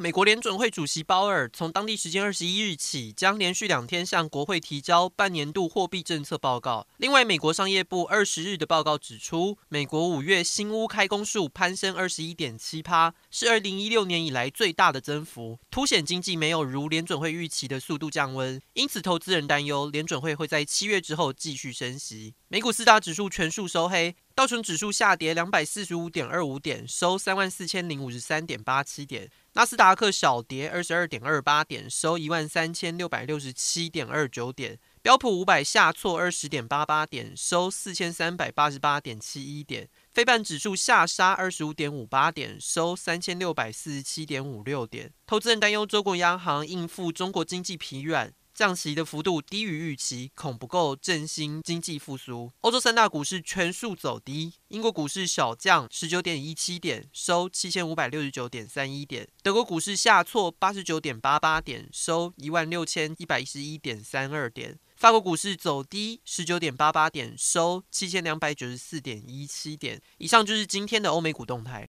美国联准会主席鲍尔从当地时间二十一日起，将连续两天向国会提交半年度货币政策报告。另外，美国商业部二十日的报告指出，美国五月新屋开工数攀升二十一点七趴，是二零一六年以来最大的增幅，凸显经济没有如联准会预期的速度降温。因此，投资人担忧联准会会在七月之后继续升息。美股四大指数全数收黑。道琼指数下跌两百四十五点二五点，收三万四千零五十三点八七点。纳斯达克小跌二十二点二八点，收一万三千六百六十七点二九点。标普五百下挫二十点八八点，收四千三百八十八点七一点。费半指数下杀二十五点五八点，收三千六百四十七点五六点。投资人担忧中国央行应付中国经济疲软。降息的幅度低于预期，恐不够振兴经济复苏。欧洲三大股市全数走低，英国股市小降十九点一七点，收七千五百六十九点三一点；德国股市下挫八十九点八八点，收一万六千一百一十一点三二点；法国股市走低十九点八八点，收七千两百九十四点一七点。以上就是今天的欧美股动态。